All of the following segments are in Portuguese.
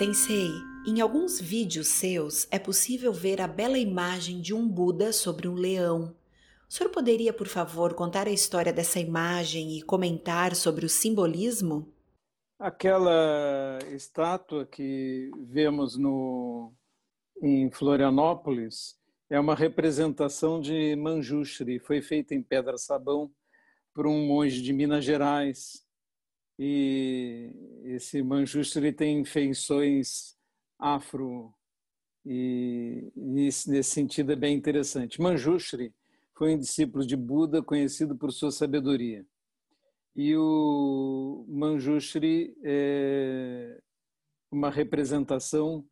Sensei, em alguns vídeos seus é possível ver a bela imagem de um Buda sobre um leão. O senhor poderia, por favor, contar a história dessa imagem e comentar sobre o simbolismo? Aquela estátua que vemos no, em Florianópolis é uma representação de Manjushri, foi feita em pedra-sabão por um monge de Minas Gerais. E esse Manjushri tem feições afro e isso, nesse sentido é bem interessante. Manjushri foi um discípulo de Buda conhecido por sua sabedoria. E o Manjushri é uma representação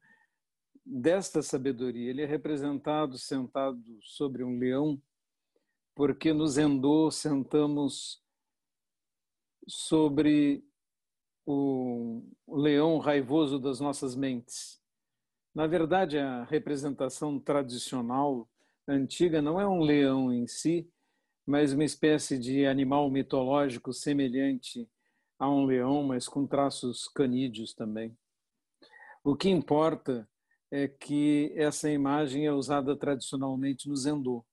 desta sabedoria. Ele é representado sentado sobre um leão, porque no Zendô sentamos sobre o leão raivoso das nossas mentes. Na verdade, a representação tradicional antiga não é um leão em si, mas uma espécie de animal mitológico semelhante a um leão, mas com traços canídeos também. O que importa é que essa imagem é usada tradicionalmente no Zendô,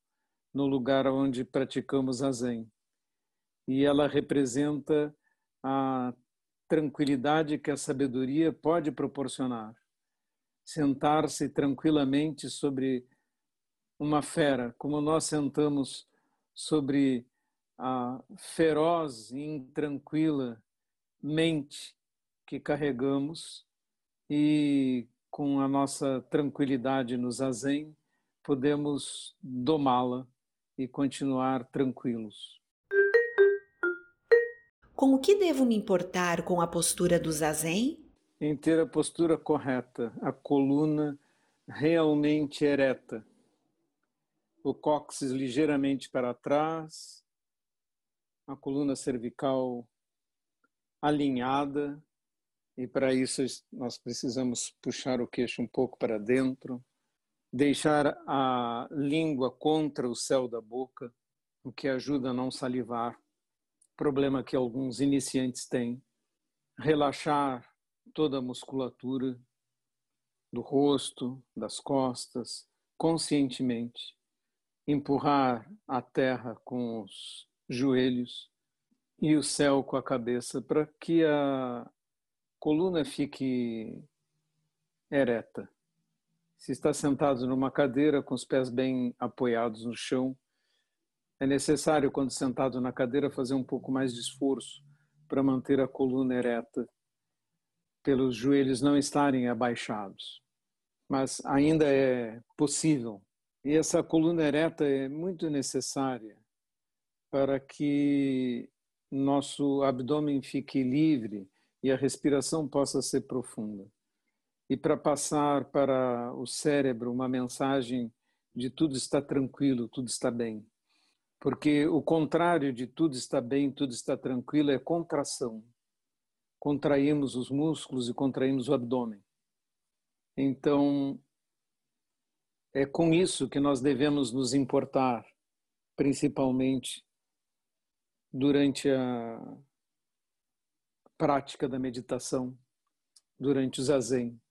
no lugar onde praticamos a Zen. E ela representa a tranquilidade que a sabedoria pode proporcionar. Sentar-se tranquilamente sobre uma fera, como nós sentamos sobre a feroz e intranquila mente que carregamos e com a nossa tranquilidade no zazen podemos domá-la e continuar tranquilos. Com o que devo me importar com a postura do zazen? Em ter a postura correta, a coluna realmente ereta, o cóccix ligeiramente para trás, a coluna cervical alinhada, e para isso nós precisamos puxar o queixo um pouco para dentro, deixar a língua contra o céu da boca, o que ajuda a não salivar, problema que alguns iniciantes têm. Relaxar toda a musculatura do rosto, das costas, conscientemente empurrar a terra com os joelhos e o céu com a cabeça para que a coluna fique ereta. Se está sentado numa cadeira com os pés bem apoiados no chão, é necessário, quando sentado na cadeira, fazer um pouco mais de esforço para manter a coluna ereta, pelos joelhos não estarem abaixados. Mas ainda é possível e essa coluna ereta é muito necessária para que nosso abdômen fique livre e a respiração possa ser profunda. E para passar para o cérebro uma mensagem de tudo está tranquilo, tudo está bem. Porque o contrário de tudo está bem, tudo está tranquilo é contração. Contraímos os músculos e contraímos o abdômen. Então, é com isso que nós devemos nos importar, principalmente durante a prática da meditação, durante o zazen.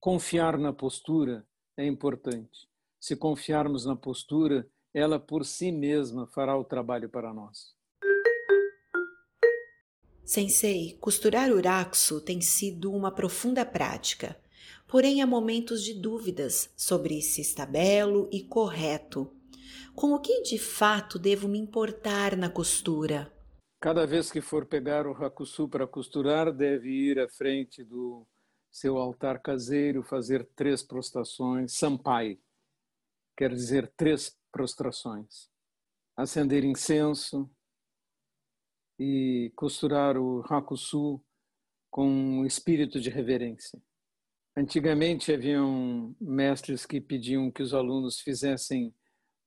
Confiar na postura é importante. Se confiarmos na postura, ela por si mesma fará o trabalho para nós. Sensei, costurar uraxo tem sido uma profunda prática porém há momentos de dúvidas sobre se está belo e correto. Com o que de fato devo me importar na costura? Cada vez que for pegar o hakusu para costurar, deve ir à frente do seu altar caseiro, fazer três prostrações, sampai, quer dizer três prostrações. Acender incenso e costurar o hakusu com um espírito de reverência. Antigamente haviam mestres que pediam que os alunos fizessem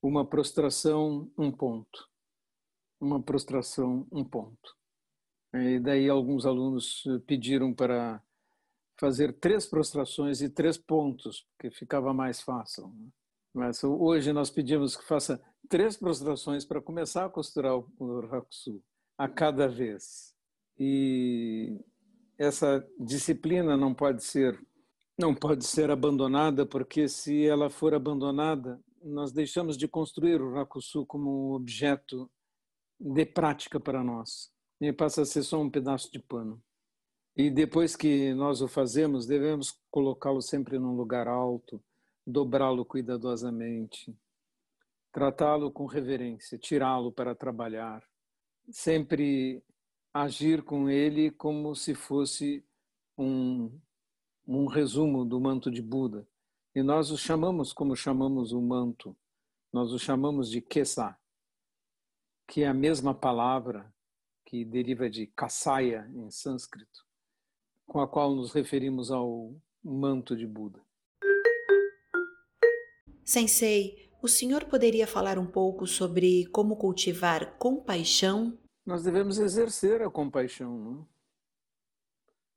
uma prostração, um ponto. Uma prostração, um ponto. E daí alguns alunos pediram para fazer três prostrações e três pontos, porque ficava mais fácil. Mas hoje nós pedimos que faça três prostrações para começar a costurar o Rakusu a cada vez. E essa disciplina não pode ser não pode ser abandonada, porque se ela for abandonada, nós deixamos de construir o Rakusu como um objeto de prática para nós. E passa a ser só um pedaço de pano. E depois que nós o fazemos, devemos colocá-lo sempre num lugar alto, dobrá-lo cuidadosamente, tratá-lo com reverência, tirá-lo para trabalhar, sempre agir com ele como se fosse um, um resumo do manto de Buda. E nós o chamamos como chamamos o manto, nós o chamamos de Kesa, que é a mesma palavra que deriva de Kasaya em sânscrito, com a qual nos referimos ao manto de Buda. Sensei, o senhor poderia falar um pouco sobre como cultivar compaixão? Nós devemos exercer a compaixão. Não?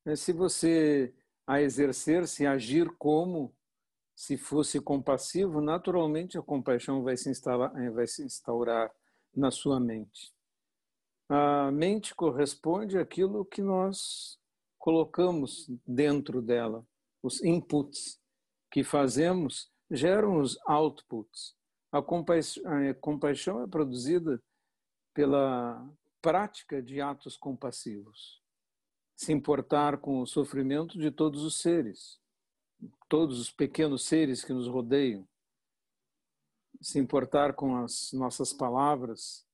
É, se você a exercer, se agir como se fosse compassivo, naturalmente a compaixão vai se, instalar, eh, vai se instaurar na sua mente. A mente corresponde àquilo que nós colocamos dentro dela. Os inputs que fazemos geram os outputs. A compaixão é produzida pela prática de atos compassivos. Se importar com o sofrimento de todos os seres, todos os pequenos seres que nos rodeiam. Se importar com as nossas palavras,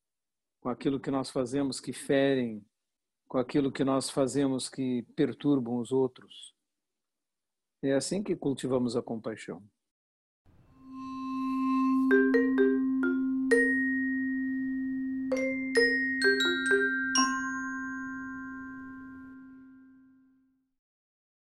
com aquilo que nós fazemos que ferem, com aquilo que nós fazemos que perturbam os outros. É assim que cultivamos a compaixão.